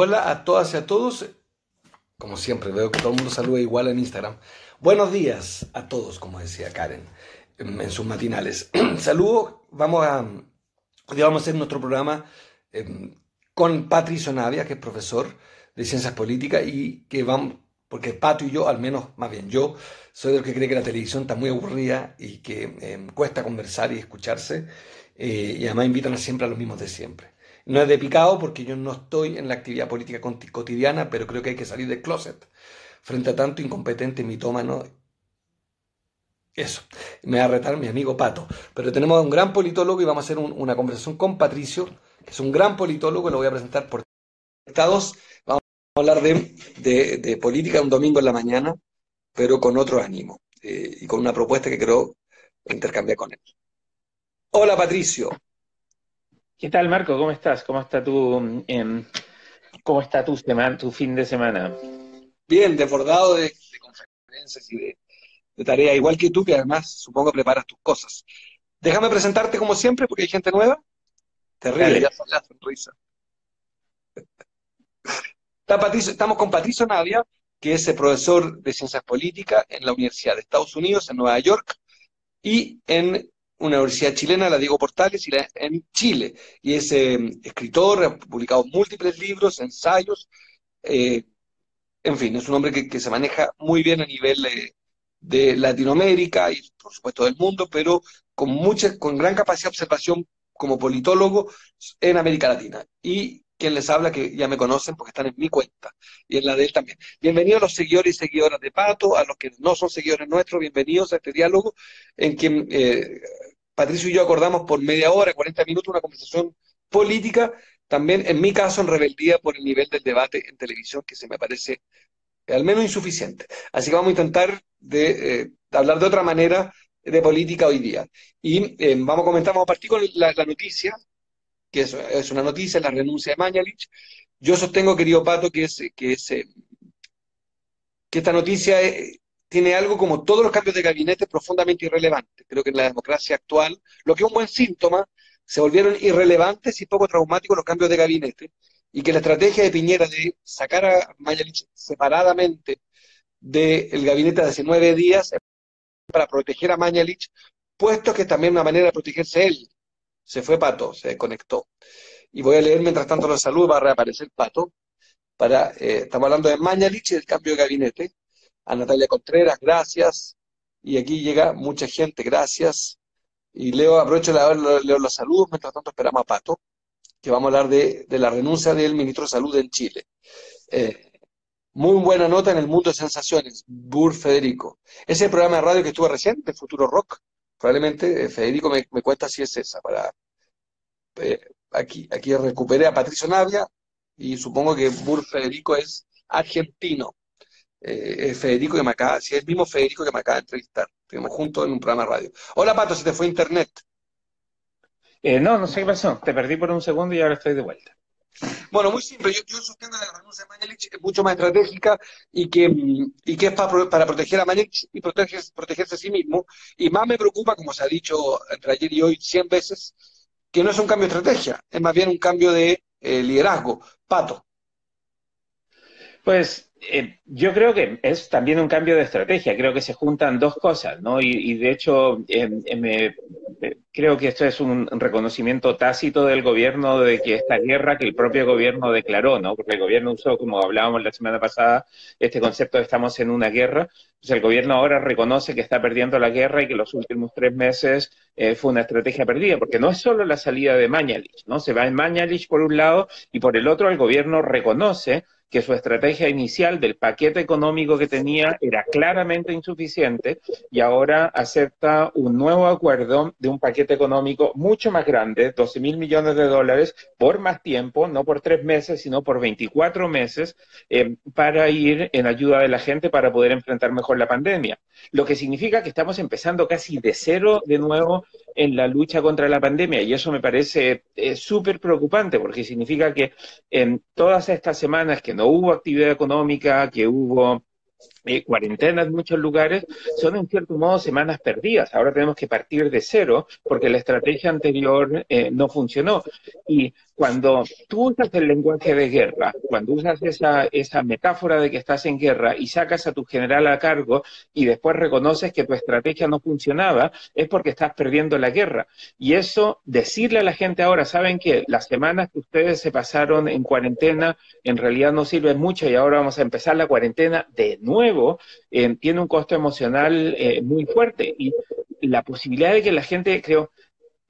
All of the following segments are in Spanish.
Hola a todas y a todos. Como siempre, veo que todo el mundo saluda igual en Instagram. Buenos días a todos, como decía Karen en, sus matinales. Saludos, vamos a, hoy vamos a hacer nuestro programa em, con Patricio Navia, que es profesor de Ciencias Políticas y que vamos, porque Pato y yo, al menos, más bien yo, soy de los que cree que la televisión está muy aburrida y que em, cuesta conversar y escucharse, eh, y además invitan siempre a los mismos de siempre. No es de picado porque yo no estoy en la actividad política cotidiana, pero creo que hay que salir del closet frente a tanto incompetente mitómano. Eso, me va a retar mi amigo Pato. Pero tenemos a un gran politólogo y vamos a hacer una conversación con Patricio, que es un gran politólogo, lo voy a presentar por Estados. Vamos a hablar de, política un domingo en la mañana, pero con otro ánimo eh, y con una propuesta que creo intercambiar con él. Hola Patricio. ¿Qué tal, Marco? ¿Cómo estás? ¿Cómo está tu, em, cómo está tu, semana, tu fin de semana? Bien, desbordado de, conferencias y de, de tareas, igual que tú, que además supongo preparas tus cosas. Déjame presentarte como siempre, porque hay gente nueva. Terrible, ya son la sonrisa. estamos con Patricio Navia, que es el profesor de Ciencias Políticas en la Universidad de Estados Unidos, en Nueva York, y en una universidad chilena, la Diego Portales, y la, en Chile. Y es eh, escritor, ha publicado múltiples libros, ensayos. Eh, en fin, es un hombre que, se maneja muy bien a nivel de Latinoamérica y, por supuesto, del mundo, pero con, mucha, con gran capacidad de observación como politólogo en América Latina. Y quien les habla, que ya me conocen porque están en mi cuenta y en la de él también. Bienvenidos a los seguidores y seguidoras de Pato, a los que no son seguidores nuestros, bienvenidos a este diálogo en que eh, Patricio y yo acordamos por media hora, 40 minutos, una conversación política, también en mi caso en rebeldía por el nivel del debate en televisión, que se me parece al menos insuficiente. Así que vamos a intentar de, eh, hablar de otra manera de política hoy día. Y eh, vamos a comentar, vamos a partir con la noticia que es, una noticia, la renuncia de Mañalich. Yo sostengo, querido Pato, que, es, que, es, eh, que esta noticia eh, tiene algo como todos los cambios de gabinete profundamente irrelevantes. Creo que en la democracia actual, lo que es un buen síntoma, se volvieron irrelevantes y poco traumáticos los cambios de gabinete, y que la estrategia de Piñera de sacar a Mañalich separadamente del gabinete de hace nueve días para proteger a Mañalich, puesto que es también una manera de protegerse él, se fue Pato, se desconectó. Y voy a leer mientras tanto los saludos, va a reaparecer Pato. Para, eh, estamos hablando de Mañalich y del cambio de gabinete. A Natalia Contreras, gracias. Y aquí llega mucha gente, gracias. Y leo, aprovecho de leo los saludos, mientras tanto esperamos a Pato, que vamos a hablar de, la renuncia del ministro de Salud en Chile. Eh, muy buena nota en el mundo de sensaciones, Bur Federico. Ese programa de radio que estuve recién, de Futuro Rock, probablemente eh, Federico me, cuenta si es esa. Para, eh, aquí, aquí recuperé a Patricio Navia y supongo que Bur Federico es argentino. Eh, Federico que me acaba, si es el mismo Federico que me acaba de entrevistar. Estuvimos juntos en un programa de radio. Hola Pato, se te fue internet. no, no sé qué pasó. Te perdí por un segundo y ahora estoy de vuelta. Bueno, muy simple. Yo, yo sostengo que la renuncia de Mañalich es mucho más estratégica y que, y que es para, para proteger a Mañalich y protegerse, a sí mismo. Y más me preocupa, como se ha dicho entre ayer y hoy cien veces, que no es un cambio de estrategia, es más bien un cambio de eh, liderazgo. Pato. Pues eh, yo creo que es también un cambio de estrategia, creo que se juntan dos cosas, ¿no? Y, de hecho, eh, creo que esto es un reconocimiento tácito del gobierno de que esta guerra que el propio gobierno declaró, ¿no? Porque el gobierno usó, como hablábamos la semana pasada, este concepto de estamos en una guerra, pues el gobierno ahora reconoce que está perdiendo la guerra y que los últimos tres meses eh, fue una estrategia perdida, porque no es solo la salida de Mañalich, ¿no? Se va en Mañalich por un lado y por el otro el gobierno reconoce que su estrategia inicial del paquete económico que tenía era claramente insuficiente y ahora acepta un nuevo acuerdo de un paquete económico mucho más grande, 12 mil millones de dólares, por más tiempo, no por tres meses, sino por 24 meses, eh, para ir en ayuda de la gente para poder enfrentar mejor la pandemia. Lo que significa que estamos empezando casi de cero de nuevo en la lucha contra la pandemia y eso me parece eh, súper preocupante porque significa que en todas estas semanas que no hubo actividad económica, que hubo eh, cuarentena en muchos lugares, son en cierto modo semanas perdidas. Ahora tenemos que partir de cero porque la estrategia anterior eh, no funcionó. Y cuando tú usas el lenguaje de guerra, cuando usas esa, esa metáfora de que estás en guerra y sacas a tu general a cargo y después reconoces que tu estrategia no funcionaba, es porque estás perdiendo la guerra. Y eso, decirle a la gente ahora, saben que las semanas que ustedes se pasaron en cuarentena en realidad no sirven mucho y ahora vamos a empezar la cuarentena de nuevo, eh, tiene un costo emocional eh, muy fuerte. Y la posibilidad de que la gente, creo,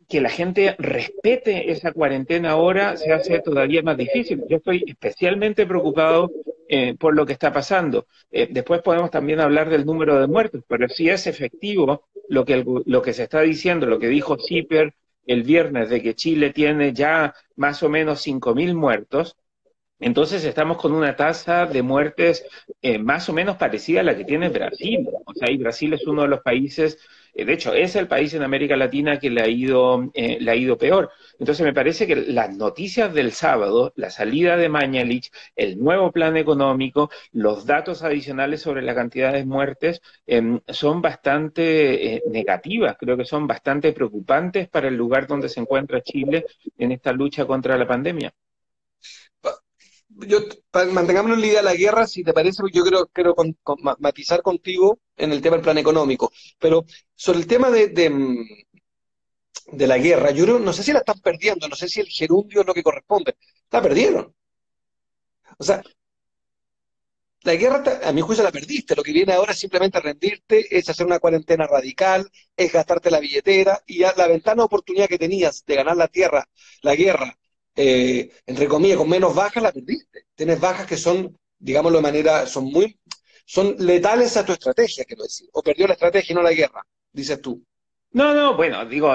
que la gente respete esa cuarentena ahora se hace todavía más difícil. Yo estoy especialmente preocupado eh, por lo que está pasando. Después podemos también hablar del número de muertos, pero si es efectivo lo que, lo que se está diciendo, lo que dijo Zipper el viernes de que Chile tiene ya más o menos 5.000 muertos, entonces estamos con una tasa de muertes eh, más o menos parecida a la que tiene Brasil. O sea, y Brasil es uno de los países eh, de hecho, es el país en América Latina que le ha ido, eh, le ha ido peor. Entonces, me parece que las noticias del sábado, la salida de Mañalich, el nuevo plan económico, los datos adicionales sobre la cantidad de muertes em, son bastante eh, negativas, creo que son bastante preocupantes para el lugar donde se encuentra Chile en esta lucha contra la pandemia yo, mantengámonos en la idea de la guerra, si te parece, yo quiero, quiero matizar contigo en el tema del plan económico. Pero sobre el tema de, de, mm, la guerra, yo no sé si la están perdiendo, no sé si el gerundio es lo que corresponde. La perdieron. O sea, la guerra, a mi juicio, la perdiste. Lo que viene ahora es simplemente rendirte, es hacer una cuarentena radical, es gastarte la billetera y la ventana de oportunidad que tenías de ganar la tierra, la guerra, eh, entre comillas, con menos bajas, la perdiste. Tienes bajas que son, digámoslo de manera, son muy, son letales a tu estrategia, quiero decir. O perdió la estrategia y no la guerra, dices tú. No, no, bueno, digo,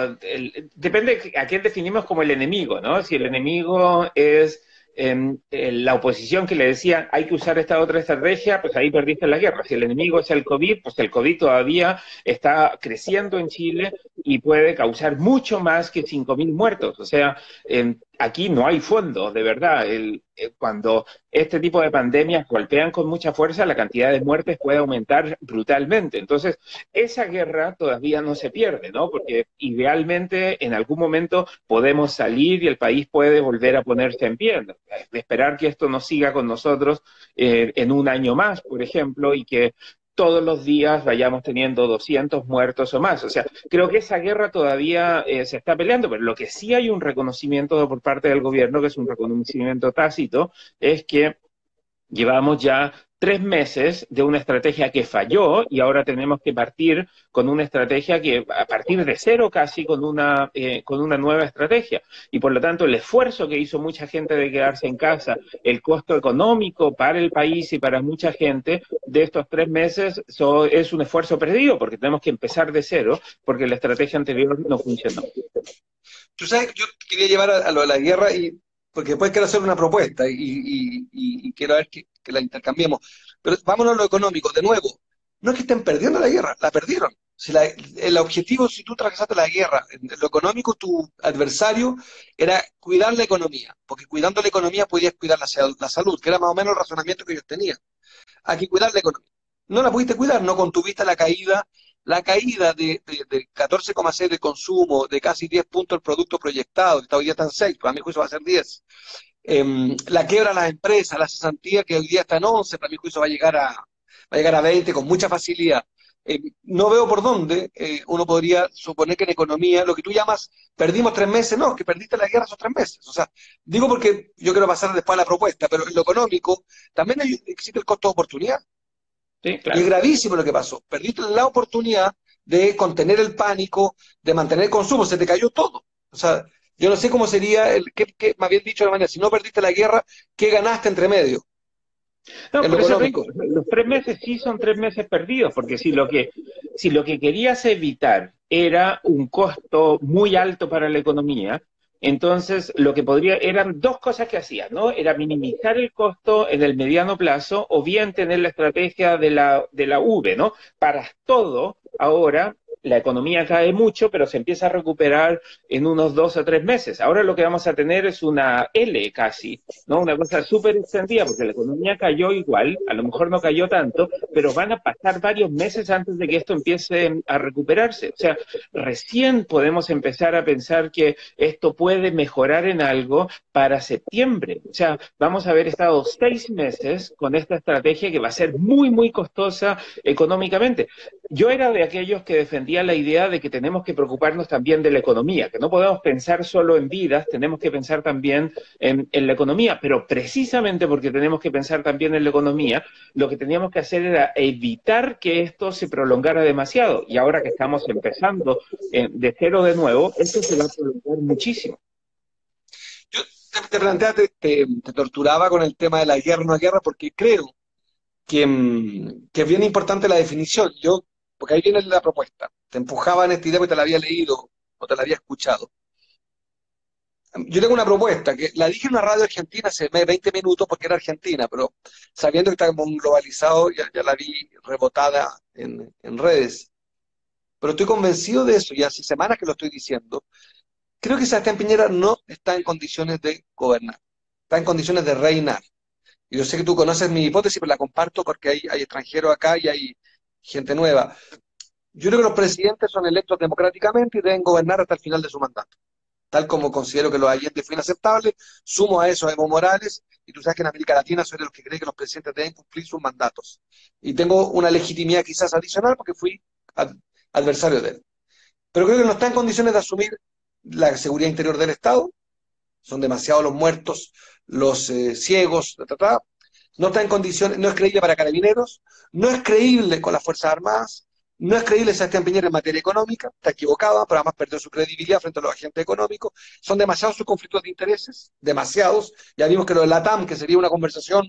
depende a quién definimos como el enemigo, ¿no? Si el enemigo es em, la oposición que le decía hay que usar esta otra estrategia, pues ahí perdiste la guerra. Si el enemigo es el COVID, pues el COVID todavía está creciendo en Chile y puede causar mucho más que 5.000 muertos. O sea, em, aquí no hay fondo, de verdad. Eh, cuando este tipo de pandemias golpean con mucha fuerza, la cantidad de muertes puede aumentar brutalmente. Entonces, esa guerra todavía no se pierde, ¿no? Porque idealmente en algún momento podemos salir y el país puede volver a ponerse en pie. Esperar que esto no siga con nosotros eh, en un año más, por ejemplo, y que todos los días vayamos teniendo 200 muertos o más. O sea, creo que esa guerra todavía eh, se está peleando, pero lo que sí hay un reconocimiento por parte del gobierno, que es un reconocimiento tácito, es que llevamos ya tres meses de una estrategia que falló y ahora tenemos que partir con una estrategia que, a partir de cero casi, con una, eh, con una nueva estrategia. Y por lo tanto, el esfuerzo que hizo mucha gente de quedarse en casa, el costo económico para el país y para mucha gente de estos tres meses es un esfuerzo perdido porque tenemos que empezar de cero porque la estrategia anterior no funcionó. Tú sabes, yo quería llevar a, lo de la guerra y porque después quiero hacer una propuesta y, quiero ver que, la intercambiemos. Pero vámonos a lo económico, de nuevo, no es que estén perdiendo la guerra, la perdieron. El objetivo, si tú trazaste la guerra, lo económico, tu adversario era cuidar la economía, porque cuidando la economía podías cuidar la, la salud, que era más o menos el razonamiento que ellos tenían. Aquí cuidar la economía. No la pudiste cuidar, no contuviste la caída la caída de, de, 14,6 de consumo, de casi 10 puntos el producto proyectado, que todavía está en 6, para mi juicio va a ser 10. Em, la quiebra de las empresas, la cesantía que hoy día está en 11, para mi juicio va a llegar a, va a, llegar a 20 con mucha facilidad. Em, no veo por dónde eh, uno podría suponer que en economía, lo que tú llamas, perdimos tres meses, no, que perdiste la guerra esos tres meses. O sea, digo porque yo quiero pasar después a la propuesta, pero en lo económico también existe el costo de oportunidad. Y es gravísimo lo que pasó. Perdiste la oportunidad de contener el pánico, de mantener el consumo, se te cayó todo. O sea, yo no sé cómo sería, el, qué, me habían dicho de la manera, si no perdiste la guerra, ¿qué ganaste entre medio? No, por eso los tres meses sí son tres meses perdidos, porque si lo que si lo que querías evitar era un costo muy alto para la economía, entonces, lo que podría, eran dos cosas que hacían, ¿no? Era minimizar el costo en el mediano plazo o bien tener la estrategia de la, de la V, ¿no? Para todo, ahora, la economía cae mucho, pero se empieza a recuperar en unos dos o tres meses. Ahora lo que vamos a tener es una L casi, ¿no? Una cosa súper extendida, porque la economía cayó igual, a lo mejor no cayó tanto, pero van a pasar varios meses antes de que esto empiece a recuperarse. O sea, recién podemos empezar a pensar que esto puede mejorar en algo para septiembre. O sea, vamos a haber estado seis meses con esta estrategia que va a ser muy, muy costosa económicamente. Yo era de aquellos que la idea de que tenemos que preocuparnos también de la economía, que no podemos pensar solo en vidas, tenemos que pensar también en, la economía, pero precisamente porque tenemos que pensar también en la economía, lo que teníamos que hacer era evitar que esto se prolongara demasiado. Y ahora que estamos empezando eh, de cero de nuevo, esto se va a prolongar muchísimo. Yo te, planteaste, te, torturaba con el tema de la guerra no guerra porque creo mm, que es bien importante la definición. Yo porque ahí viene la propuesta. Te empujaba en esta idea porque te la había leído o te la había escuchado. Yo tengo una propuesta, que la dije en una radio argentina hace 20 minutos porque era argentina, pero sabiendo que está globalizado, ya, la vi rebotada en, en redes. Pero estoy convencido de eso, y hace semanas que lo estoy diciendo. Creo que Sebastián Piñera no está en condiciones de gobernar, está en condiciones de reinar. Y yo sé que tú conoces mi hipótesis, pero la comparto porque hay, hay extranjeros acá y hay gente nueva. Yo creo que los presidentes son electos democráticamente y deben gobernar hasta el final de su mandato. Tal como considero que los Allende fue inaceptable, sumo a eso a Evo Morales, y tú sabes que en América Latina soy de los que cree que los presidentes deben cumplir sus mandatos. Y tengo una legitimidad quizás adicional porque fui adversario de él. Pero creo que no está en condiciones de asumir la seguridad interior del Estado. Son demasiados los muertos, los eh, ciegos, no está en condiciones, no es creíble para carabineros, no es creíble con las Fuerzas Armadas, no es creíble Sebastián Piñera en materia económica, está equivocado, pero además perdió su credibilidad frente a los agentes económicos. Son demasiados sus conflictos de intereses, demasiados. Ya vimos que lo de la que sería una conversación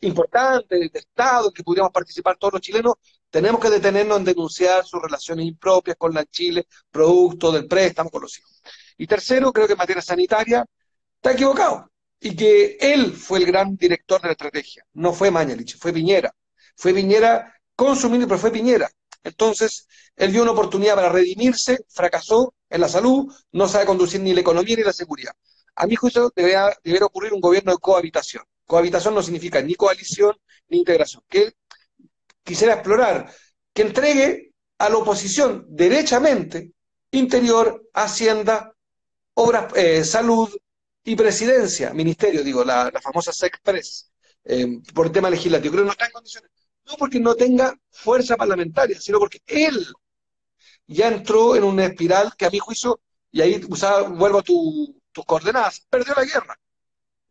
importante de Estado, en que pudiéramos participar todos los chilenos, tenemos que detenernos en denunciar sus relaciones impropias con la Chile, producto del préstamo con los hijos. Y tercero, creo que en materia sanitaria está equivocado y que él fue el gran director de la estrategia, no fue Mañalich, fue Piñera. Fue Piñera con su pero fue Piñera. Entonces, él vio una oportunidad para redimirse, fracasó en la salud, no sabe conducir ni la economía ni la seguridad. A mi juicio, debería, ocurrir un gobierno de cohabitación. Cohabitación no significa ni coalición ni integración. Que quisiera explorar, que entregue a la oposición derechamente interior, hacienda, obras, eh, salud, y presidencia, ministerio, digo, la, famosa SECPRES, eh, por tema legislativo. Creo que no está en condiciones. No porque no tenga fuerza parlamentaria, sino porque él ya entró en una espiral que a mi juicio, y ahí vuelvo a tus coordenadas, perdió la guerra.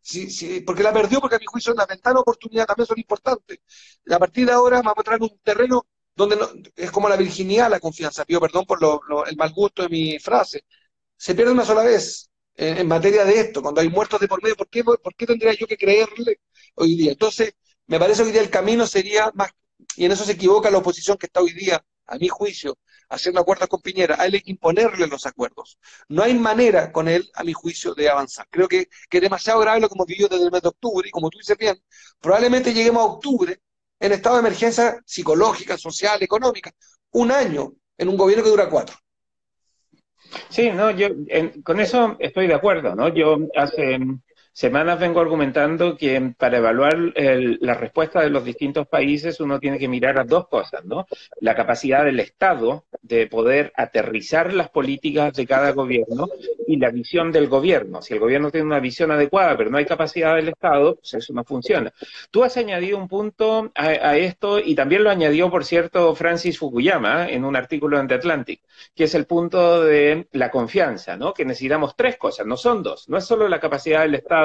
Sí, sí, porque la perdió porque a mi juicio la ventana de oportunidad también son importantes. A partir de ahora vamos a entrar en un terreno donde es como la virginidad, la confianza. Pido perdón por el mal gusto de mi frase. Se pierde una sola vez en, materia de esto, cuando hay muertos de por medio, ¿por qué, ¿por qué tendría yo que creerle hoy día? Entonces, me parece hoy día el camino sería más, y en eso se equivoca la oposición que está hoy día, a mi juicio, haciendo acuerdos con Piñera, hay que imponerle los acuerdos. No hay manera con él, a mi juicio, de avanzar. Creo que, que es demasiado grave lo que hemos vivido desde el mes de octubre, y como tú dices bien, probablemente lleguemos a octubre en estado de emergencia psicológica, social, económica, un año en un gobierno que dura cuatro. Sí, no, yo con eso estoy de acuerdo, ¿no? Yo hace semanas vengo argumentando que para evaluar la respuesta de los distintos países uno tiene que mirar a dos cosas, ¿no? La capacidad del Estado de poder aterrizar las políticas de cada gobierno y la visión del gobierno. Si el gobierno tiene una visión adecuada pero no hay capacidad del Estado, pues eso no funciona. Tú has añadido un punto a, esto y también lo añadió, por cierto, Francis Fukuyama en un artículo en The Atlantic, que es el punto de la confianza, ¿no? Que necesitamos tres cosas, no son dos. No es solo la capacidad del Estado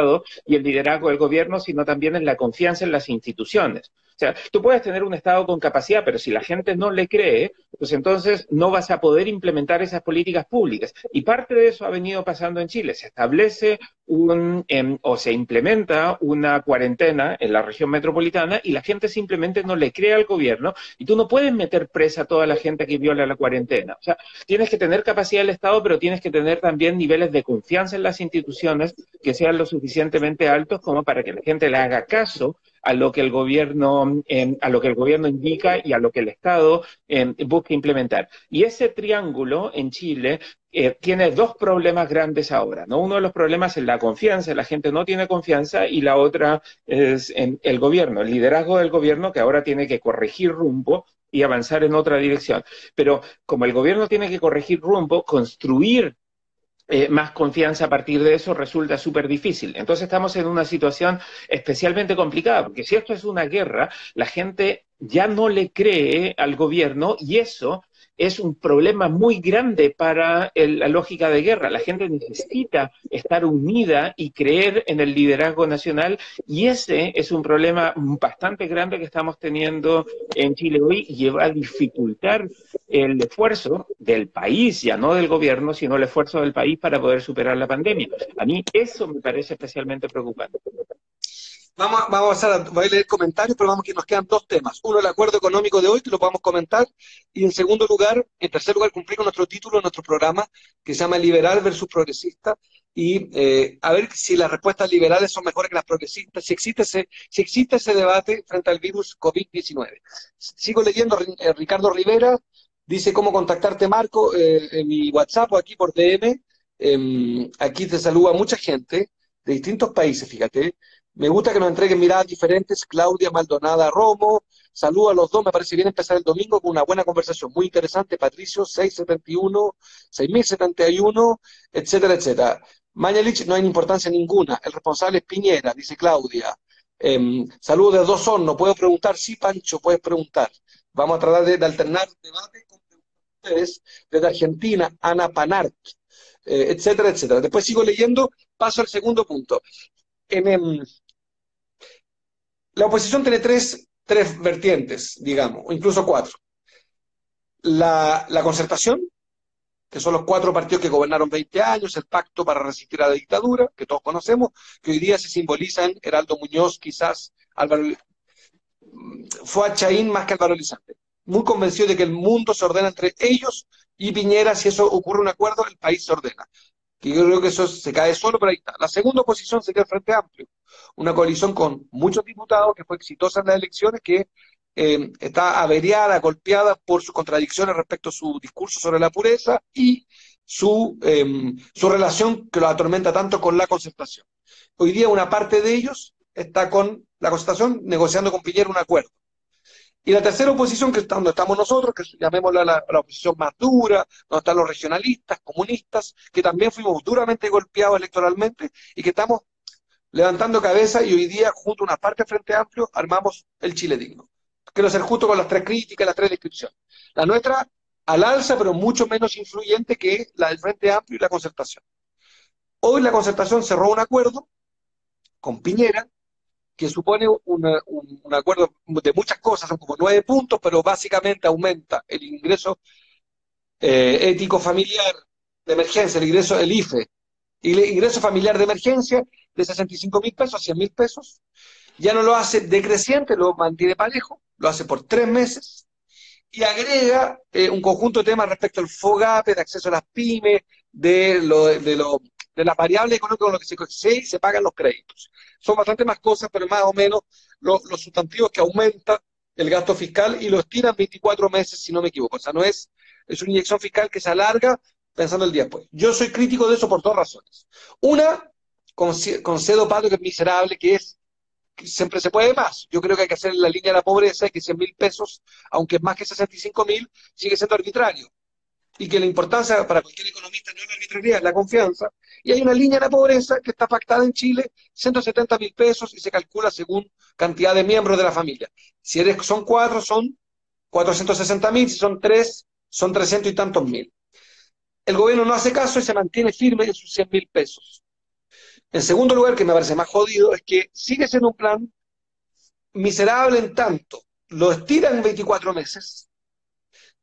y el liderazgo del gobierno, sino también en la confianza en las instituciones. O sea, tú puedes tener un Estado con capacidad, pero si la gente no le cree, pues entonces no vas a poder implementar esas políticas públicas. Y parte de eso ha venido pasando en Chile. Se establece un, em, o se implementa una cuarentena en la región metropolitana y la gente simplemente no le cree al gobierno y tú no puedes meter presa a toda la gente que viola la cuarentena. O sea, tienes que tener capacidad del Estado, pero tienes que tener también niveles de confianza en las instituciones que sean lo suficientemente altos como para que la gente le haga caso a lo que el gobierno, em, a lo que el gobierno indica y a lo que el Estado em, busca implementar. Y ese triángulo en Chile eh, tiene dos problemas grandes ahora, ¿no? Uno de los problemas es la confianza, la gente no tiene confianza, y la otra es en el gobierno, el liderazgo del gobierno que ahora tiene que corregir rumbo y avanzar en otra dirección. Pero como el gobierno tiene que corregir rumbo, construir eh, más confianza a partir de eso resulta súper difícil. Entonces estamos en una situación especialmente complicada, porque si esto es una guerra, la gente ya no le cree al gobierno y eso es un problema muy grande para la lógica de guerra. La gente necesita estar unida y creer en el liderazgo nacional y ese es un problema bastante grande que estamos teniendo en Chile hoy y va a dificultar el esfuerzo del país, ya no del gobierno, sino el esfuerzo del país para poder superar la pandemia. A mí eso me parece especialmente preocupante. Vamos, vamos a, voy a leer comentarios, pero vamos que nos quedan dos temas. Uno, el acuerdo económico de hoy, que lo podamos comentar. Y en segundo lugar, en tercer lugar, cumplir con nuestro título, nuestro programa, que se llama Liberal versus Progresista. Y eh, a ver si las respuestas liberales son mejores que las progresistas, si existe ese, si existe ese debate frente al virus COVID-19. Sigo leyendo, eh, Ricardo Rivera dice cómo contactarte, Marco, eh, en mi WhatsApp o aquí por DM. Em, aquí te saluda mucha gente de distintos países, fíjate. Me gusta que nos entreguen miradas diferentes. Claudia Maldonada Romo, saludo a los dos. Me parece bien empezar el domingo con una buena conversación. Muy interesante. Patricio, 671, 6071, etcétera, etcétera. Mañalich no hay importancia ninguna. El responsable es Piñera, dice Claudia. Eh, saludos de dos no ¿Puedo preguntar? Sí, Pancho, puedes preguntar. Vamos a tratar de, alternar debate con ustedes desde Argentina, Ana Panart, eh, etcétera, etcétera. Después sigo leyendo, paso al segundo punto. En, em, la oposición tiene tres, tres vertientes, digamos, o incluso cuatro. La, la concertación, que son los cuatro partidos que gobernaron 20 años, el pacto para resistir a la dictadura, que todos conocemos, que hoy día se simboliza en Heraldo Muñoz, quizás Álvaro, fue a Chaín más que Álvaro Lizante. Muy convencido de que el mundo se ordena entre ellos y Piñera, si eso ocurre un acuerdo, el país se ordena que yo creo que eso se cae solo, pero ahí está. La segunda oposición sería el Frente Amplio, una coalición con muchos diputados que fue exitosa en las elecciones, que eh, está averiada, golpeada por sus contradicciones respecto a su discurso sobre la pureza y su, em, su relación que lo atormenta tanto con la concertación. Hoy día una parte de ellos está con la concertación negociando con Piñera un acuerdo. Y la tercera oposición, que es donde estamos nosotros, que llamémosla la, oposición más dura, donde están los regionalistas, comunistas, que también fuimos duramente golpeados electoralmente y que estamos levantando cabeza y hoy día, junto a una parte del Frente Amplio, armamos el Chile digno. Quiero ser justo con las tres críticas, las tres descripciones. La nuestra al alza, pero mucho menos influyente que la del Frente Amplio y la concertación. Hoy la concertación cerró un acuerdo con Piñera, que supone un, acuerdo de muchas cosas, son como nueve puntos, pero básicamente aumenta el ingreso eh, ético familiar de emergencia, el ingreso del IFE, y el ingreso familiar de emergencia de 65 mil pesos a 100 mil pesos. Ya no lo hace decreciente, lo mantiene parejo, lo hace por tres meses. Y agrega eh, un conjunto de temas respecto al FOGAPE, de acceso a las pymes, de, lo, de, lo, de la variable económica con lo que se, se pagan los créditos son bastante más cosas, pero más o menos los, sustantivos que aumenta el gasto fiscal y lo estiran 24 meses, si no me equivoco. O sea, no es, es una inyección fiscal que se alarga pensando el día después. Yo soy crítico de eso por dos razones. Una, concedo Pablo que es miserable, que es que siempre se puede más. Yo creo que hay que hacer la línea de la pobreza, que 100 mil pesos, aunque más que 65 mil, sigue siendo arbitrario. Y que la importancia para cualquier economista no es la arbitrariedad, es la confianza. Y hay una línea de pobreza que está pactada en Chile, 170 mil pesos, y se calcula según cantidad de miembros de la familia. Si eres, son cuatro, son 460 mil, si son tres, son 300 y tantos mil. El gobierno no hace caso y se mantiene firme en sus 100 mil pesos. En segundo lugar, que me parece más jodido, es que sigue siendo un plan miserable en tanto lo estiran en 24 meses,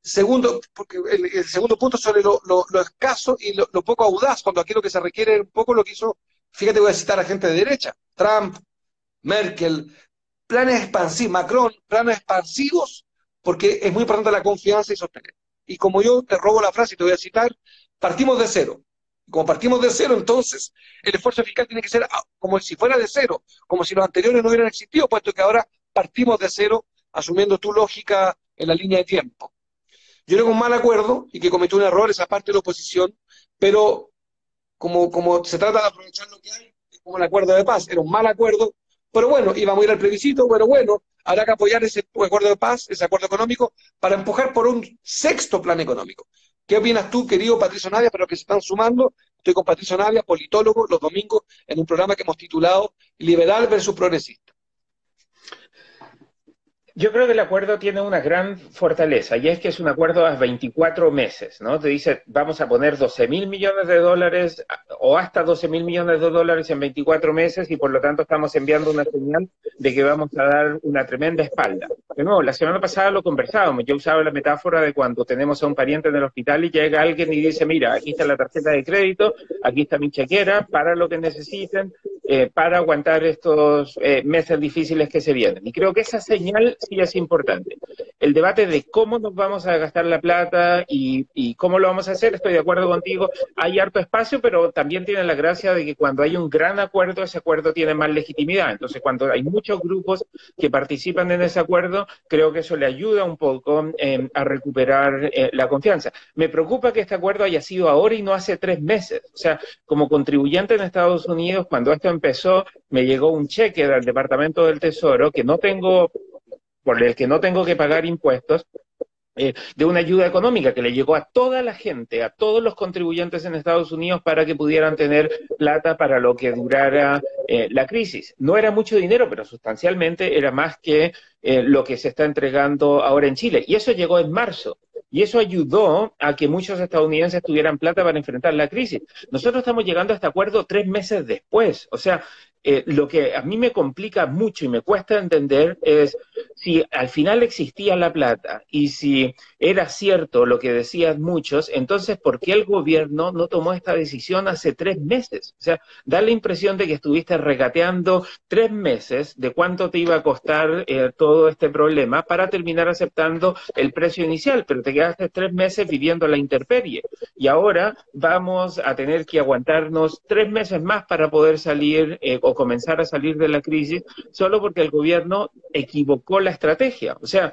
Segundo, porque el, segundo punto sobre lo, escaso y lo, poco audaz, cuando aquí lo que se requiere es un poco lo que hizo, fíjate, voy a citar a gente de derecha, Trump, Merkel, planes expansivos, Macron, planes expansivos, porque es muy importante la confianza y sostener. Y como yo te robo la frase y te voy a citar, partimos de cero. Como partimos de cero, entonces el esfuerzo fiscal tiene que ser ah, como si fuera de cero, como si los anteriores no hubieran existido, puesto que ahora partimos de cero, asumiendo tu lógica en la línea de tiempo. Yo que un mal acuerdo y que cometió un error esa parte de la oposición, pero como, como se trata de aprovechar lo que hay, como el acuerdo de paz, era un mal acuerdo, pero bueno, íbamos a ir al plebiscito, pero bueno, habrá que apoyar ese acuerdo de paz, ese acuerdo económico, para empujar por un sexto plan económico. ¿Qué opinas tú, querido Patricio Navia, pero que se están sumando? Estoy con Patricio Navia, politólogo, los domingos, en un programa que hemos titulado Liberal versus Progresista. Yo creo que el acuerdo tiene una gran fortaleza y es que es un acuerdo a 24 meses, ¿no? Te dice, vamos a poner 12 mil millones de dólares o hasta 12 mil millones de dólares en 24 meses y por lo tanto estamos enviando una señal de que vamos a dar una tremenda espalda. De nuevo, la semana pasada lo conversábamos, yo usaba la metáfora de cuando tenemos a un pariente en el hospital y llega alguien y dice, mira, aquí está la tarjeta de crédito, aquí está mi chequera, para lo que necesiten, eh, para aguantar estos eh, meses difíciles que se vienen. Y creo que esa señal sí es importante. El debate de cómo nos vamos a gastar la plata y, y, cómo lo vamos a hacer, estoy de acuerdo contigo, hay harto espacio, pero también tiene la gracia de que cuando hay un gran acuerdo, ese acuerdo tiene más legitimidad. Entonces, cuando hay muchos grupos que participan en ese acuerdo, creo que eso le ayuda un poco eh, a recuperar la confianza. Me preocupa que este acuerdo haya sido ahora y no hace tres meses. O sea, como contribuyente en Estados Unidos, cuando esto empezó, me llegó un cheque del Departamento del Tesoro que no tengo, por el que no tengo que pagar impuestos, eh, de una ayuda económica que le llegó a toda la gente, a todos los contribuyentes en Estados Unidos para que pudieran tener plata para lo que durara eh, la crisis. No era mucho dinero, pero sustancialmente era más que eh, lo que se está entregando ahora en Chile. Y eso llegó en marzo. Y eso ayudó a que muchos estadounidenses tuvieran plata para enfrentar la crisis. Nosotros estamos llegando a este acuerdo tres meses después. O sea, eh, lo que a mí me complica mucho y me cuesta entender es si al final existía la plata y si era cierto lo que decían muchos, entonces ¿por qué el gobierno no tomó esta decisión hace tres meses? O sea, da la impresión de que estuviste regateando tres meses de cuánto te iba a costar eh, todo este problema para terminar aceptando el precio inicial, pero te quedaste tres meses viviendo la intemperie y ahora vamos a tener que aguantarnos tres meses más para poder salir eh, comenzar a salir de la crisis solo porque el gobierno equivocó la estrategia. O sea,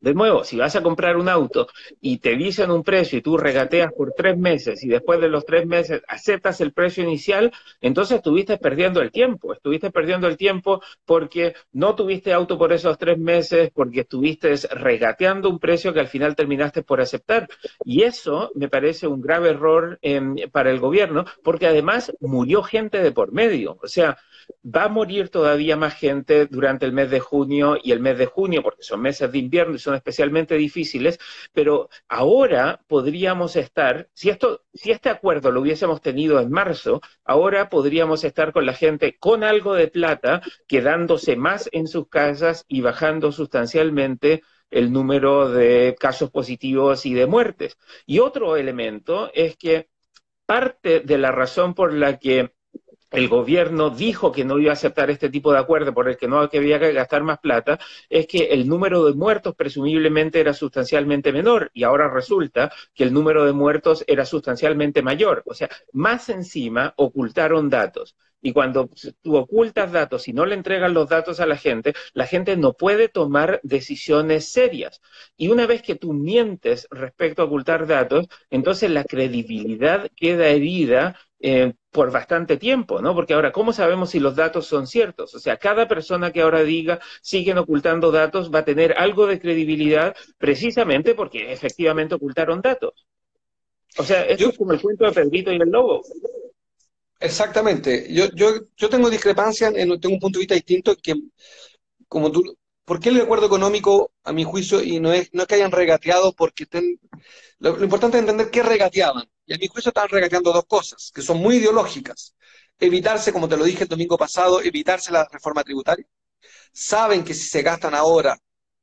de nuevo, si vas a comprar un auto y te dicen un precio y tú regateas por tres meses y después de los tres meses aceptas el precio inicial, entonces estuviste perdiendo el tiempo. Estuviste perdiendo el tiempo porque no tuviste auto por esos tres meses, porque estuviste regateando un precio que al final terminaste por aceptar. Y eso me parece un grave error para el gobierno, porque además murió gente de por medio. O sea, va a morir todavía más gente durante el mes de junio y el mes de junio, porque son meses de invierno y son especialmente difíciles, pero ahora podríamos estar, si esto, si este acuerdo lo hubiésemos tenido en marzo, ahora podríamos estar con la gente con algo de plata, quedándose más en sus casas y bajando sustancialmente el número de casos positivos y de muertes. Y otro elemento es que parte de la razón por la que el gobierno dijo que no iba a aceptar este tipo de acuerdo por el que no había que gastar más plata, es que el número de muertos presumiblemente era sustancialmente menor y ahora resulta que el número de muertos era sustancialmente mayor. O sea, más encima ocultaron datos. Y cuando tú ocultas datos y no le entregas los datos a la gente, la gente no puede tomar decisiones serias. Y una vez que tú mientes respecto a ocultar datos, entonces la credibilidad queda herida eh, por bastante tiempo, ¿no? Porque ahora, ¿cómo sabemos si los datos son ciertos? O sea, cada persona que ahora diga siguen ocultando datos va a tener algo de credibilidad precisamente porque efectivamente ocultaron datos. O sea, esto es como el cuento de Pedrito y el lobo. Exactamente. Yo, yo, yo tengo discrepancia, en, tengo un punto de vista distinto que, como tú, ¿por qué el acuerdo económico, a mi juicio, y no es, no es que hayan regateado porque estén, lo, lo importante es entender qué regateaban y a mi juicio están regateando dos cosas, que son muy ideológicas. Evitarse, como te lo dije el domingo pasado, evitarse la reforma tributaria. Saben que si se gastan ahora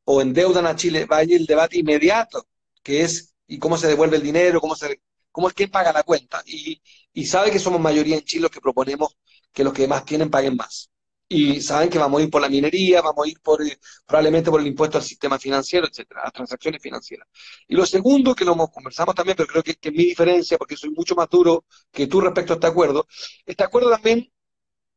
o endeudan a Chile, va a ir el debate inmediato, que es y cómo se devuelve el dinero, cómo, se, cómo es quién paga la cuenta. Y, y sabe que somos mayoría en Chile los que proponemos que los que más tienen paguen más. Y saben que vamos a ir por la minería, vamos a ir por eh, probablemente por el impuesto al sistema financiero, etcétera, a transacciones financieras. Y lo segundo, que lo conversamos también, pero creo que, es mi diferencia, porque soy mucho más duro que tú respecto a este acuerdo, este acuerdo también,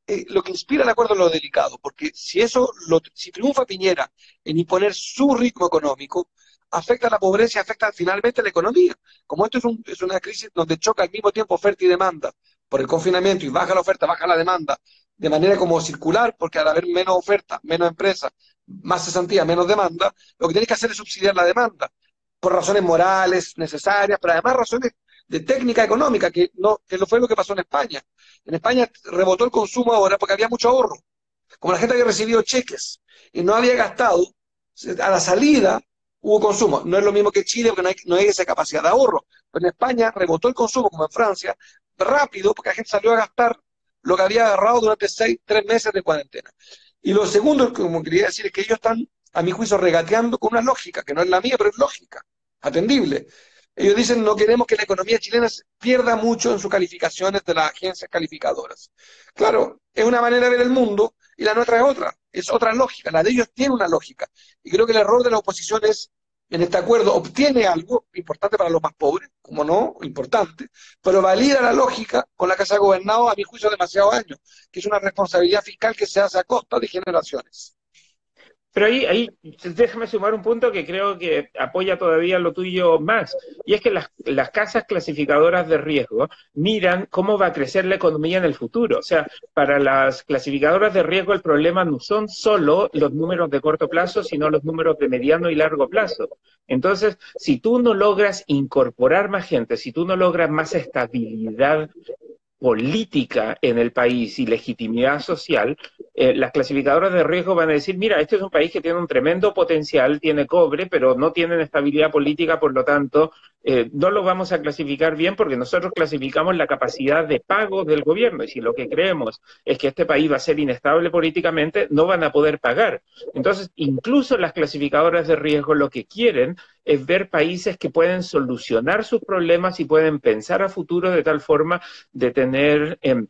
eh, lo que inspira el acuerdo es lo delicado, porque si eso, lo, si triunfa Piñera en imponer su ritmo económico, afecta a la pobreza y afecta finalmente a la economía. Como esto es, un, es una crisis donde choca al mismo tiempo oferta y demanda, por el confinamiento y baja la oferta, baja la demanda, de manera como circular, porque al haber menos oferta, menos empresas, más cesantía, menos demanda, lo que tiene que hacer es subsidiar la demanda, por razones morales necesarias, pero además razones de técnica económica, que no que fue lo que pasó en España. En España rebotó el consumo ahora porque había mucho ahorro. Como la gente había recibido cheques y no había gastado, a la salida hubo consumo. No es lo mismo que Chile porque no hay, no hay esa capacidad de ahorro. Pero en España rebotó el consumo, como en Francia, rápido porque la gente salió a gastar lo que había agarrado durante seis, tres meses de cuarentena. Y lo segundo, como quería decir, es que ellos están, a mi juicio, regateando con una lógica, que no es la mía, pero es lógica, atendible. Ellos dicen, no queremos que la economía chilena pierda mucho en sus calificaciones de las agencias calificadoras. Claro, es una manera de ver el mundo y la nuestra es otra, es otra lógica. La de ellos tiene una lógica. Y creo que el error de la oposición es en este acuerdo obtiene algo importante para los más pobres, como no, importante, pero valida la lógica con la que se ha gobernado, a mi juicio, demasiados años, que es una responsabilidad fiscal que se hace a costa de generaciones. Pero ahí, ahí déjame sumar un punto que creo que apoya todavía lo tuyo más, y es que las, las casas clasificadoras de riesgo miran cómo va a crecer la economía en el futuro. O sea, para las clasificadoras de riesgo el problema no son solo los números de corto plazo, sino los números de mediano y largo plazo. Entonces, si tú no logras incorporar más gente, si tú no logras más estabilidad política en el país y legitimidad social, eh, las clasificadoras de riesgo van a decir, mira, este es un país que tiene un tremendo potencial, tiene cobre, pero no tiene estabilidad política, por lo tanto, eh, no lo vamos a clasificar bien porque nosotros clasificamos la capacidad de pago del gobierno y si lo que creemos es que este país va a ser inestable políticamente, no van a poder pagar. Entonces, incluso las clasificadoras de riesgo lo que quieren es ver países que pueden solucionar sus problemas y pueden pensar a futuro de tal forma de tener... Em,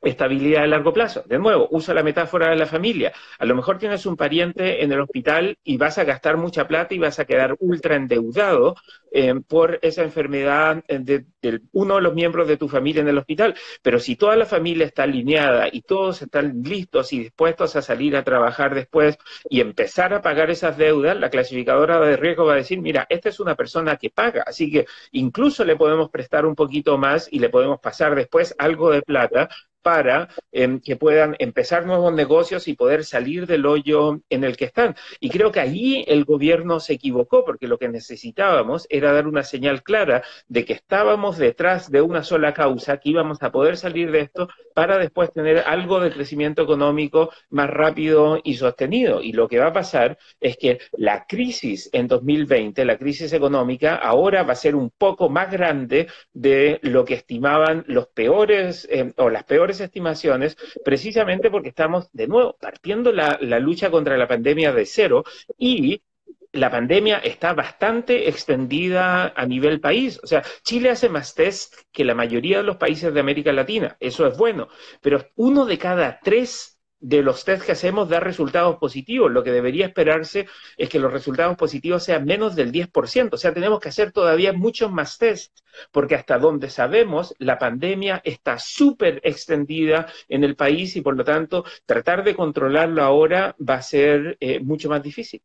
estabilidad a largo plazo. De nuevo, uso la metáfora de la familia. A lo mejor tienes un pariente en el hospital y vas a gastar mucha plata y vas a quedar ultra endeudado eh, por esa enfermedad de, uno de los miembros de tu familia en el hospital. Pero si toda la familia está alineada y todos están listos y dispuestos a salir a trabajar después y empezar a pagar esas deudas, la clasificadora de riesgo va a decir, mira, esta es una persona que paga, así que incluso le podemos prestar un poquito más y le podemos pasar después algo de plata para em, que puedan empezar nuevos negocios y poder salir del hoyo en el que están. Y creo que allí el gobierno se equivocó, porque lo que necesitábamos dar una señal clara de que estábamos detrás de una sola causa, que íbamos a poder salir de esto para después tener algo de crecimiento económico más rápido y sostenido. Y lo que va a pasar es que la crisis en 2020, la crisis económica, ahora va a ser un poco más grande de lo que estimaban los peores em, o las peores estimaciones, precisamente porque estamos, de nuevo, partiendo la lucha contra la pandemia de cero y la pandemia está bastante extendida a nivel país. O sea, Chile hace más test que la mayoría de los países de América Latina. Eso es bueno. Pero uno de cada tres de los test que hacemos da resultados positivos. Lo que debería esperarse es que los resultados positivos sean menos del 10%. O sea, tenemos que hacer todavía muchos más test, porque hasta donde sabemos, la pandemia está súper extendida en el país y por lo tanto, tratar de controlarlo ahora va a ser eh, mucho más difícil.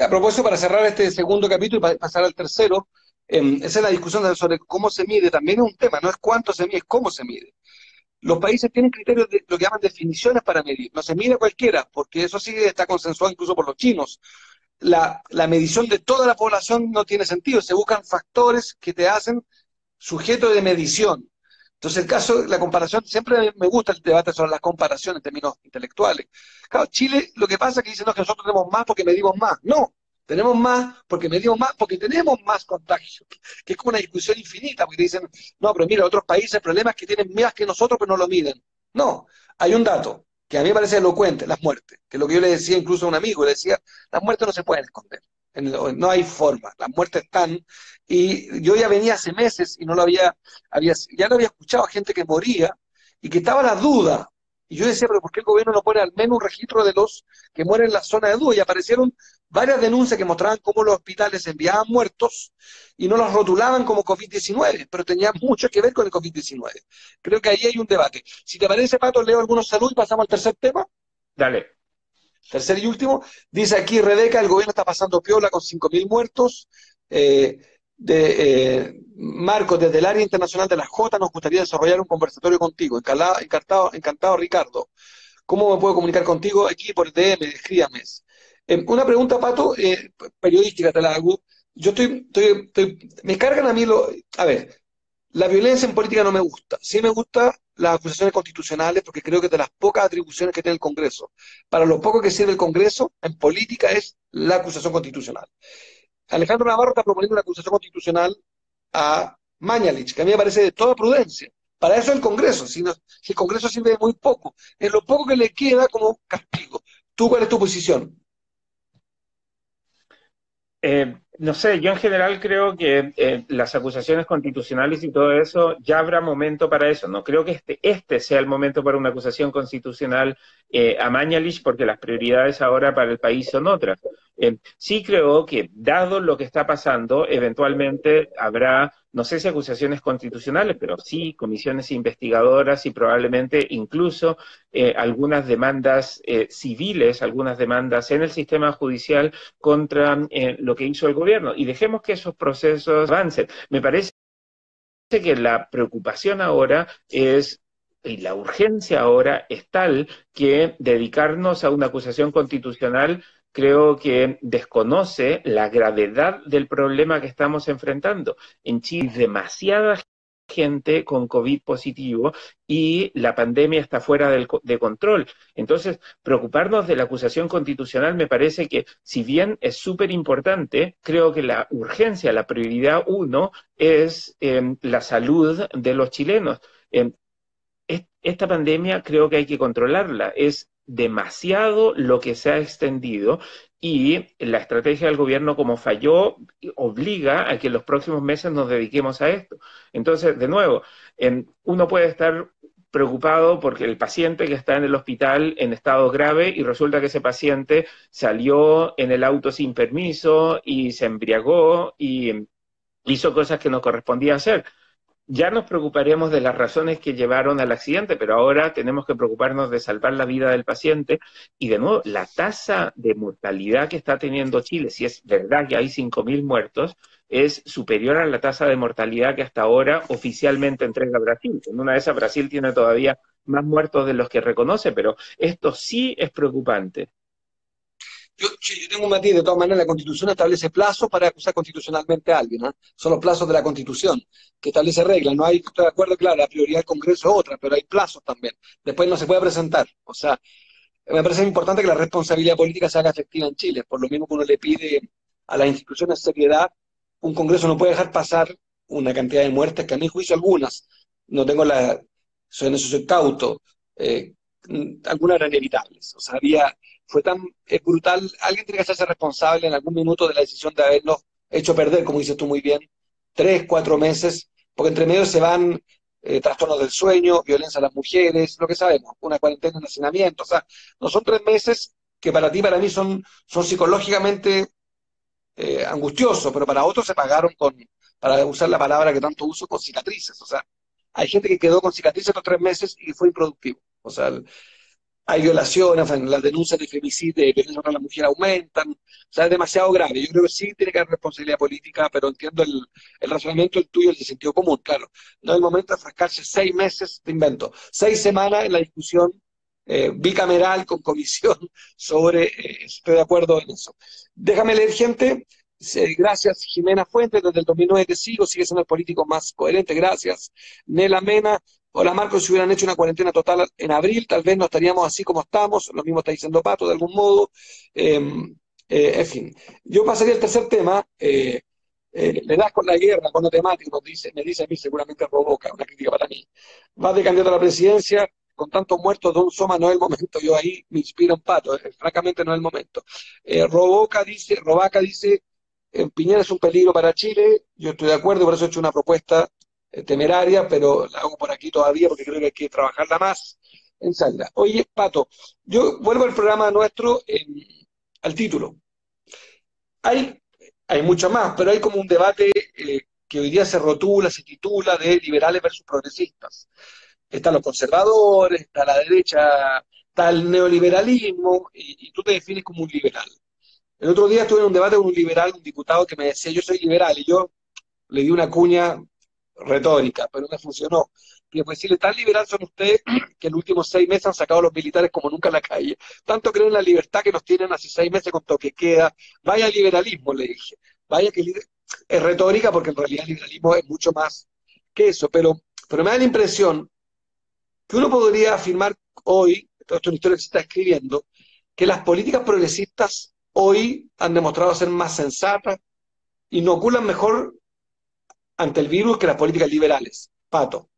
A propósito, para cerrar este segundo capítulo y pasar al tercero, em, esa es la discusión sobre cómo se mide. También es un tema, no es cuánto se mide, es cómo se mide los países tienen criterios de lo que llaman definiciones para medir. No se mide cualquiera, porque eso sí está consensuado incluso por los chinos. La, medición de toda la población no tiene sentido. Se buscan factores que te hacen sujeto de medición. Entonces, el caso, la comparación, siempre me gusta el debate sobre las comparaciones en términos intelectuales. Claro, Chile, lo que pasa es que dicen que nosotros tenemos más porque medimos más. No, tenemos más porque medimos más, porque tenemos más contagios, que es como una discusión infinita, porque dicen, no, pero mira, otros países, el problema es que tienen más que nosotros, pero no lo miden. No, hay un dato que a mí me parece elocuente, las muertes, que es lo que yo le decía incluso a un amigo, le decía, las muertes no se pueden esconder, no hay forma, las muertes están, y yo ya venía hace meses y no lo había, había ya lo había escuchado gente que moría y que estaba la duda, Y yo decía, pero ¿por qué el gobierno no pone al menos un registro de los que mueren en la zona de duda? Y aparecieron varias denuncias que mostraban cómo los hospitales enviaban muertos y no los rotulaban como COVID-19, pero tenían mucho que ver con el COVID-19. Creo que ahí hay un debate. Si te parece, Pato, leo algunos saludos y pasamos al tercer tema. Dale. Tercer y último, dice aquí Rebeca, el gobierno está pasando piola con 5.000 muertos. Eh, de eh, Marcos, desde el área internacional de la J, nos gustaría desarrollar un conversatorio contigo. Encantado, encantado, Ricardo. ¿Cómo me puedo comunicar contigo? Aquí por DM, escríbame. Eh, una pregunta, Pato, eh, periodística te la hago. Yo estoy, estoy, me cargan a mí lo... A ver, la violencia en política no me gusta. Sí me gusta las acusaciones constitucionales porque creo que de las pocas atribuciones que tiene el Congreso, para lo poco que sirve el Congreso en política es la acusación constitucional. Alejandro Navarro está proponiendo una acusación constitucional a Mañalich, que a mí me parece de toda prudencia. Para eso el Congreso, si, el Congreso sirve de muy poco, es lo poco que le queda como castigo. ¿Tú cuál es tu posición? Eh, no sé, yo en general creo que eh, las acusaciones constitucionales y todo eso, ya habrá momento para eso. No creo que este, este sea el momento para una acusación constitucional eh, a Mañalich, porque las prioridades ahora para el país son otras. Eh, sí creo que, dado lo que está pasando, eventualmente habrá, no sé si acusaciones constitucionales, pero sí comisiones investigadoras y probablemente incluso eh, algunas demandas eh, civiles, algunas demandas en el sistema judicial contra lo que hizo el gobierno. Y dejemos que esos procesos avancen. Me parece que la preocupación ahora es y la urgencia ahora es tal que dedicarnos a una acusación constitucional creo que desconoce la gravedad del problema que estamos enfrentando. En Chile demasiada gente con COVID positivo y la pandemia está fuera de control. Entonces, preocuparnos de la acusación constitucional me parece que, si bien es súper importante, creo que la urgencia, la prioridad uno es em, la salud de los chilenos. Em, esta pandemia creo que hay que controlarla. Es demasiado lo que se ha extendido y la estrategia del gobierno como falló obliga a que en los próximos meses nos dediquemos a esto. Entonces, de nuevo, uno puede estar preocupado porque el paciente que está en el hospital en estado grave y resulta que ese paciente salió en el auto sin permiso y se embriagó y hizo cosas que no correspondía hacer ya nos preocuparemos de las razones que llevaron al accidente, pero ahora tenemos que preocuparnos de salvar la vida del paciente. Y de nuevo, la tasa de mortalidad que está teniendo Chile, si es verdad que hay 5.000 muertos, es superior a la tasa de mortalidad que hasta ahora oficialmente entrega Brasil. En una de esas, Brasil tiene todavía más muertos de los que reconoce, pero esto sí es preocupante. Yo, tengo un matiz, de todas maneras, la Constitución establece plazos para acusar constitucionalmente a alguien. ¿ah? Son los plazos de la Constitución, que establece reglas. No hay, estoy de acuerdo, claro, la prioridad del Congreso es otra, pero hay plazos también. Después no se puede presentar. O sea, me parece importante que la responsabilidad política se haga efectiva en Chile. Por lo mismo que uno le pide a las instituciones seriedad, un Congreso no puede dejar pasar una cantidad de muertes que a mi juicio algunas, no tengo la, soy en eso soy cauto, eh, algunas eran inevitables. O sea, había fue tan brutal, alguien tiene que hacerse responsable en algún minuto de la decisión de habernos hecho perder, como dices tú muy bien, tres, cuatro meses, porque entre medio se van eh, trastornos del sueño, violencia a las mujeres, lo que sabemos, una cuarentena en hacinamiento, o sea, no son tres meses que para ti, para mí son, son psicológicamente eh, angustiosos, pero para otros se pagaron con, para usar la palabra que tanto uso, con cicatrices, o sea, hay gente que quedó con cicatrices los tres meses y fue improductivo, o sea, hay violaciones, las denuncias de femicidio, de violencia contra la mujer aumentan, o sea, es demasiado grave. Yo creo que sí tiene que haber responsabilidad política, pero entiendo el, el razonamiento el tuyo, el de sentido común, claro. No es el momento de frascarse seis meses, de invento, seis semanas en la discusión eh, bicameral con comisión sobre, eh, estoy de acuerdo en eso. Déjame leer, gente. Gracias, Jimena Fuentes, desde el 2009 te sigo, sigue siendo el político más coherente, gracias. Nela Mena, Hola Marcos, si hubieran hecho una cuarentena total en abril, tal vez no estaríamos así como estamos, lo mismo está diciendo Pato de algún modo. Em, eh, en fin, yo pasaría al tercer tema. Eh, eh, le das con la guerra, con temático, dice, me dice a mí, seguramente provoca una crítica para mí. Vas de candidato a la presidencia, con tantos muertos de un soma no es el momento. Yo ahí me inspiro un pato, francamente no es el momento. Roboca dice, Robaca dice, Piñera es un peligro para Chile, yo estoy de acuerdo, por eso he hecho una propuesta temeraria, pero la hago por aquí todavía porque creo que hay que trabajarla más. en sangre. Oye, Pato, yo vuelvo al programa nuestro, al título. Hay, hay mucho más, pero hay como un debate eh, que hoy día se rotula, se titula de liberales versus progresistas. Están los conservadores, está la derecha, está el neoliberalismo, y, y tú te defines como un liberal. El otro día estuve en un debate con un liberal, un diputado que me decía, yo soy liberal, y yo le di una cuña retórica, pero me funcionó. Y decirle, tan liberal son ustedes que en los últimos seis meses han sacado a los militares como nunca a la calle. Tanto creen en la libertad que nos tienen hace seis meses con toque queda. Vaya liberalismo, le dije. Vaya que es retórica porque en realidad el liberalismo es mucho más que eso. Pero, pero me da la impresión que uno podría afirmar hoy, esto es una historia que se está escribiendo, que las políticas progresistas hoy han demostrado ser más sensatas, inoculan mejor ante el virus que las políticas liberales. Pato.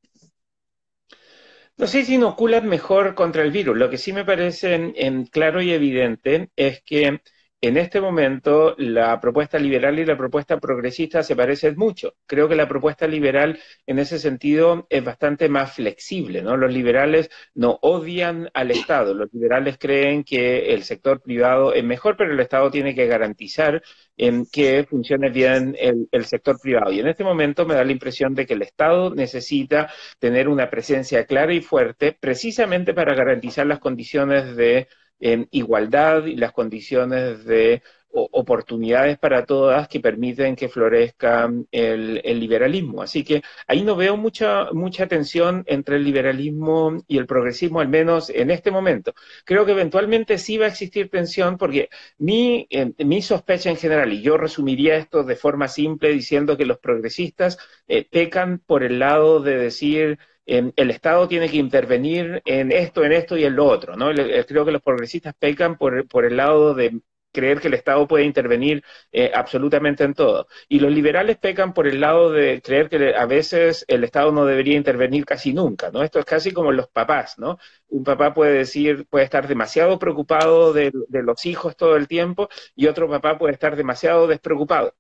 No sé si inoculan mejor contra el virus. Lo que sí me parece en, claro y evidente es que en este momento la propuesta liberal y la propuesta progresista se parecen mucho. Creo que la propuesta liberal en ese sentido es bastante más flexible, ¿no? Los liberales no odian al Estado, los liberales creen que el sector privado es mejor, pero el Estado tiene que garantizar em, que funcione bien el, el sector privado. Y en este momento me da la impresión de que el Estado necesita tener una presencia clara y fuerte precisamente para garantizar las condiciones de en igualdad y las condiciones de oportunidades para todas que permiten que florezca el, liberalismo. Así que ahí no veo mucha, mucha tensión entre el liberalismo y el progresismo, al menos en este momento. Creo que eventualmente sí va a existir tensión porque mi, mi sospecha en general, y yo resumiría esto de forma simple diciendo que los progresistas eh, pecan por el lado de decir el Estado tiene que intervenir en esto, en esto y en lo otro, ¿no? Creo que los progresistas pecan por, por el lado de creer que el Estado puede intervenir eh, absolutamente en todo. Y los liberales pecan por el lado de creer que a veces el Estado no debería intervenir casi nunca, ¿no? Esto es casi como los papás, ¿no? Un papá puede decir, puede estar demasiado preocupado de los hijos todo el tiempo y otro papá puede estar demasiado despreocupado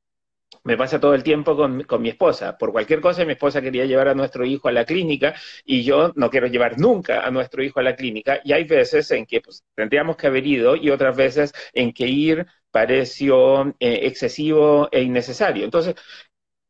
me pasa todo el tiempo con, mi esposa. Por cualquier cosa, mi esposa quería llevar a nuestro hijo a la clínica y yo no quiero llevar nunca a nuestro hijo a la clínica. Y hay veces en que pues, tendríamos que haber ido y otras veces en que ir pareció eh, excesivo e innecesario. Entonces,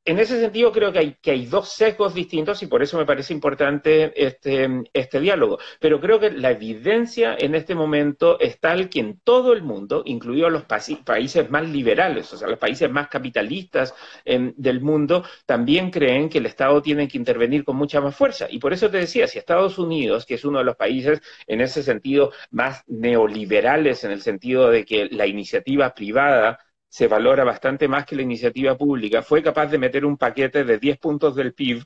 en ese sentido creo que hay, que hay dos sesgos distintos y por eso me parece importante este, este diálogo. Pero creo que la evidencia en este momento es tal que en todo el mundo, incluidos los países más liberales, o sea, los países más capitalistas em, del mundo, también creen que el Estado tiene que intervenir con mucha más fuerza. Y por eso te decía, si Estados Unidos, que es uno de los países en ese sentido más neoliberales, en el sentido de que la iniciativa privada se valora bastante más que la iniciativa pública, fue capaz de meter un paquete de 10 puntos del PIB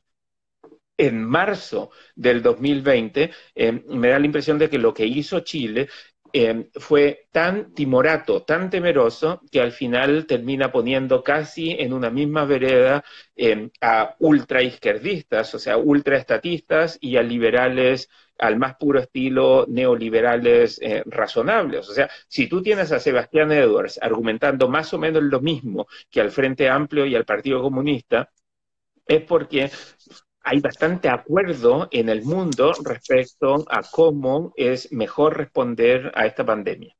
en marzo del 2020, eh, me da la impresión de que lo que hizo Chile eh, fue tan timorato, tan temeroso, que al final termina poniendo casi en una misma vereda eh, a ultraizquierdistas, o sea, ultraestatistas y a liberales al más puro estilo neoliberales eh, razonables. O sea, si tú tienes a Sebastián Edwards argumentando más o menos lo mismo que al Frente Amplio y al Partido Comunista, es porque hay bastante acuerdo en el mundo respecto a cómo es mejor responder a esta pandemia.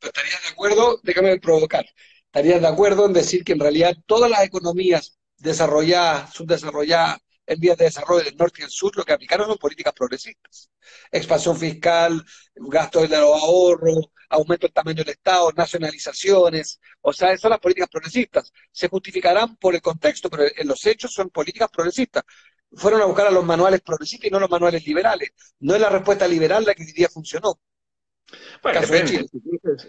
¿Estarías de acuerdo? Déjame provocar. ¿Estarías de acuerdo en decir que en realidad todas las economías desarrolladas, subdesarrolladas, en vías de desarrollo del norte y del sur, lo que aplicaron son políticas progresistas. Expansión fiscal, gasto de los ahorros, aumento del tamaño del Estado, nacionalizaciones, o sea, son las políticas progresistas. Se justificarán por el contexto, pero en los hechos son políticas progresistas. Fueron a buscar a los manuales progresistas y no los manuales liberales. No es la respuesta liberal la que hoy día funcionó. Bueno,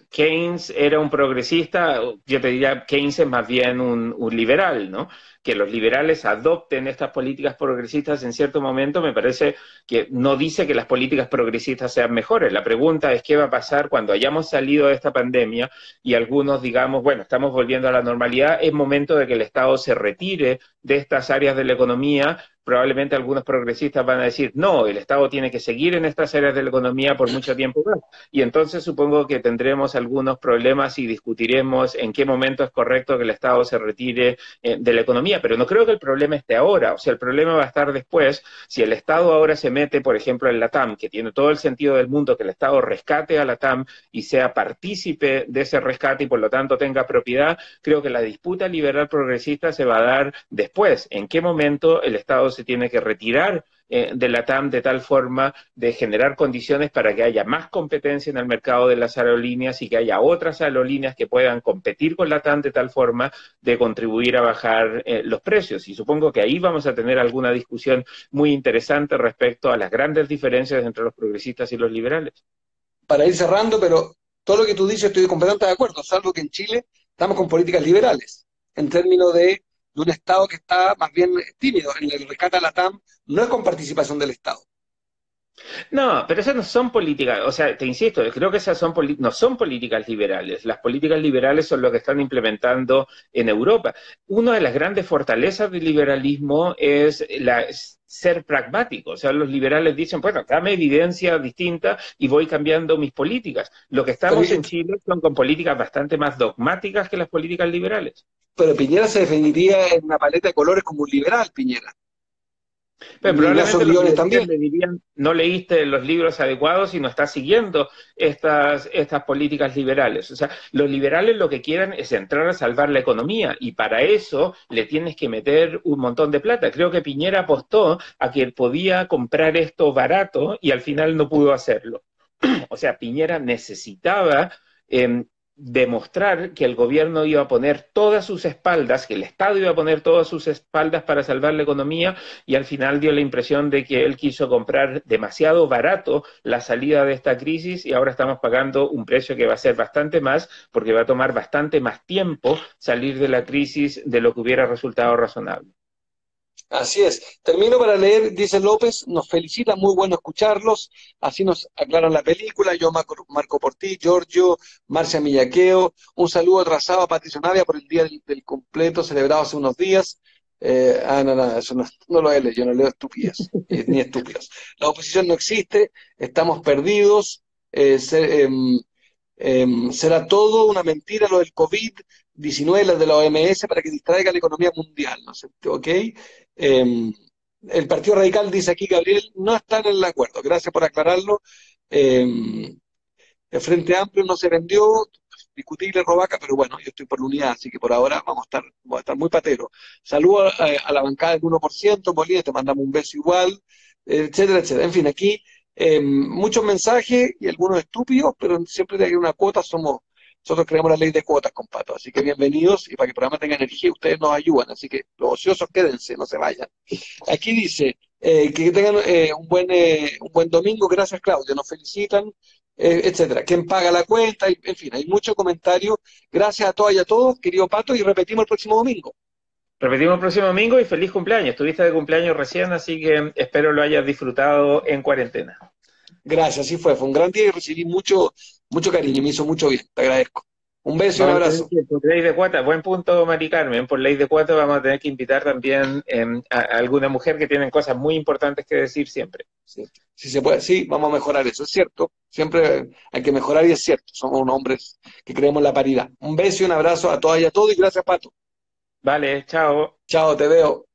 Keynes era un progresista, yo te diría Keynes es más bien un, un liberal, ¿no? Que los liberales adopten estas políticas progresistas en cierto momento, me parece que no dice que las políticas progresistas sean mejores. La pregunta es qué va a pasar cuando hayamos salido de esta pandemia y algunos digamos, bueno, estamos volviendo a la normalidad, es momento de que el Estado se retire de estas áreas de la economía probablemente algunos progresistas van a decir, no, el Estado tiene que seguir en estas áreas de la economía por mucho tiempo más. Y entonces supongo que tendremos algunos problemas y discutiremos en qué momento es correcto que el Estado se retire eh, de la economía. Pero no creo que el problema esté ahora, o sea, el problema va a estar después. Si el Estado ahora se mete, por ejemplo, en la TAM, que tiene todo el sentido del mundo que el Estado rescate a la TAM y sea partícipe de ese rescate y por lo tanto tenga propiedad, creo que la disputa liberal progresista se va a dar después. ¿En qué momento el Estado se tiene que retirar eh, de la TAM de tal forma de generar condiciones para que haya más competencia en el mercado de las aerolíneas y que haya otras aerolíneas que puedan competir con la TAM de tal forma de contribuir a bajar eh, los precios. Y supongo que ahí vamos a tener alguna discusión muy interesante respecto a las grandes diferencias entre los progresistas y los liberales. Para ir cerrando, pero todo lo que tú dices estoy completamente de acuerdo, salvo que en Chile estamos con políticas liberales, en términos de, un Estado que está más bien tímido. En el rescate a la TAM no es con participación del Estado. No, pero esas no son políticas, o sea, te insisto, creo que esas son no son políticas liberales. Las políticas liberales son lo que están implementando en Europa. Una de las grandes fortalezas del liberalismo es la ser pragmático. O sea, los liberales dicen, bueno, dame evidencia distinta y voy cambiando mis políticas. Lo que estamos en Chile son con políticas bastante más dogmáticas que las políticas liberales. Pero Piñera se definiría en una paleta de colores como un liberal, Piñera. Pero probablemente también. le dirían, no leíste los libros adecuados y no estás siguiendo estas, estas políticas liberales. O sea, los liberales lo que quieren es entrar a salvar la economía y para eso le tienes que meter un montón de plata. Creo que Piñera apostó a que podía comprar esto barato y al final no pudo hacerlo. o sea, Piñera necesitaba em, demostrar que el gobierno iba a poner todas sus espaldas, que el Estado iba a poner todas sus espaldas para salvar la economía y al final dio la impresión de que él quiso comprar demasiado barato la salida de esta crisis y ahora estamos pagando un precio que va a ser bastante más porque va a tomar bastante más tiempo salir de la crisis de lo que hubiera resultado razonable. Así es. Termino para leer, dice López, nos felicita, muy bueno escucharlos, así nos aclaran la película, yo marco, por ti, Giorgio, Marcia Millaqueo, un saludo atrasado a Patricio Navia por el día del, completo celebrado hace unos días. Eh, ah, no, no, eso no, lo he leído, yo no leo estúpidas, ni estúpidas. La oposición no existe, estamos perdidos, eh, em, em, será todo una mentira lo del COVID, 19 las de la OMS para que distraiga la economía mundial, ¿no sé, ¿ok? Em, el Partido Radical dice aquí, Gabriel, no están en el acuerdo. Gracias por aclararlo. Eh, el Frente Amplio no se vendió, discutible Robaca, pero bueno, yo estoy por la unidad, así que por ahora vamos a estar, vamos a estar muy patero. Saludo a, la bancada del 1%, Bolívar, te mandamos un beso igual, etcétera, etcétera. En fin, aquí em, muchos mensajes y algunos estúpidos, pero siempre hay una cuota, somos nosotros creamos la ley de cuotas con Pato, así que bienvenidos y para que el programa tenga energía, ustedes nos ayudan, así que los ociosos quédense, no se vayan. Aquí dice eh, que tengan eh, un, buen, eh, un buen domingo, gracias Claudio, nos felicitan, etcétera. ¿Quién paga la cuenta? En fin, hay muchos comentarios. Gracias a todas y a todos, querido Pato, y repetimos el próximo domingo. Repetimos el próximo domingo y feliz cumpleaños. Estuviste de cumpleaños recién, así que espero lo hayas disfrutado en cuarentena. Gracias, sí fue. Fue un gran día y recibí mucho, mucho cariño, me hizo mucho bien, te agradezco. Un beso y un abrazo. Por ley de cuota, buen punto, Mari Carmen. Por ley de cuota vamos a tener que invitar también em, a, alguna mujer que tiene cosas muy importantes que decir siempre. Sí, si se puede, sí, vamos a mejorar eso, es cierto. Siempre hay que mejorar y es cierto. Somos unos hombres que creemos la paridad. Un beso y un abrazo a todas y a todos y gracias, Pato. Vale, chao. Chao, te veo.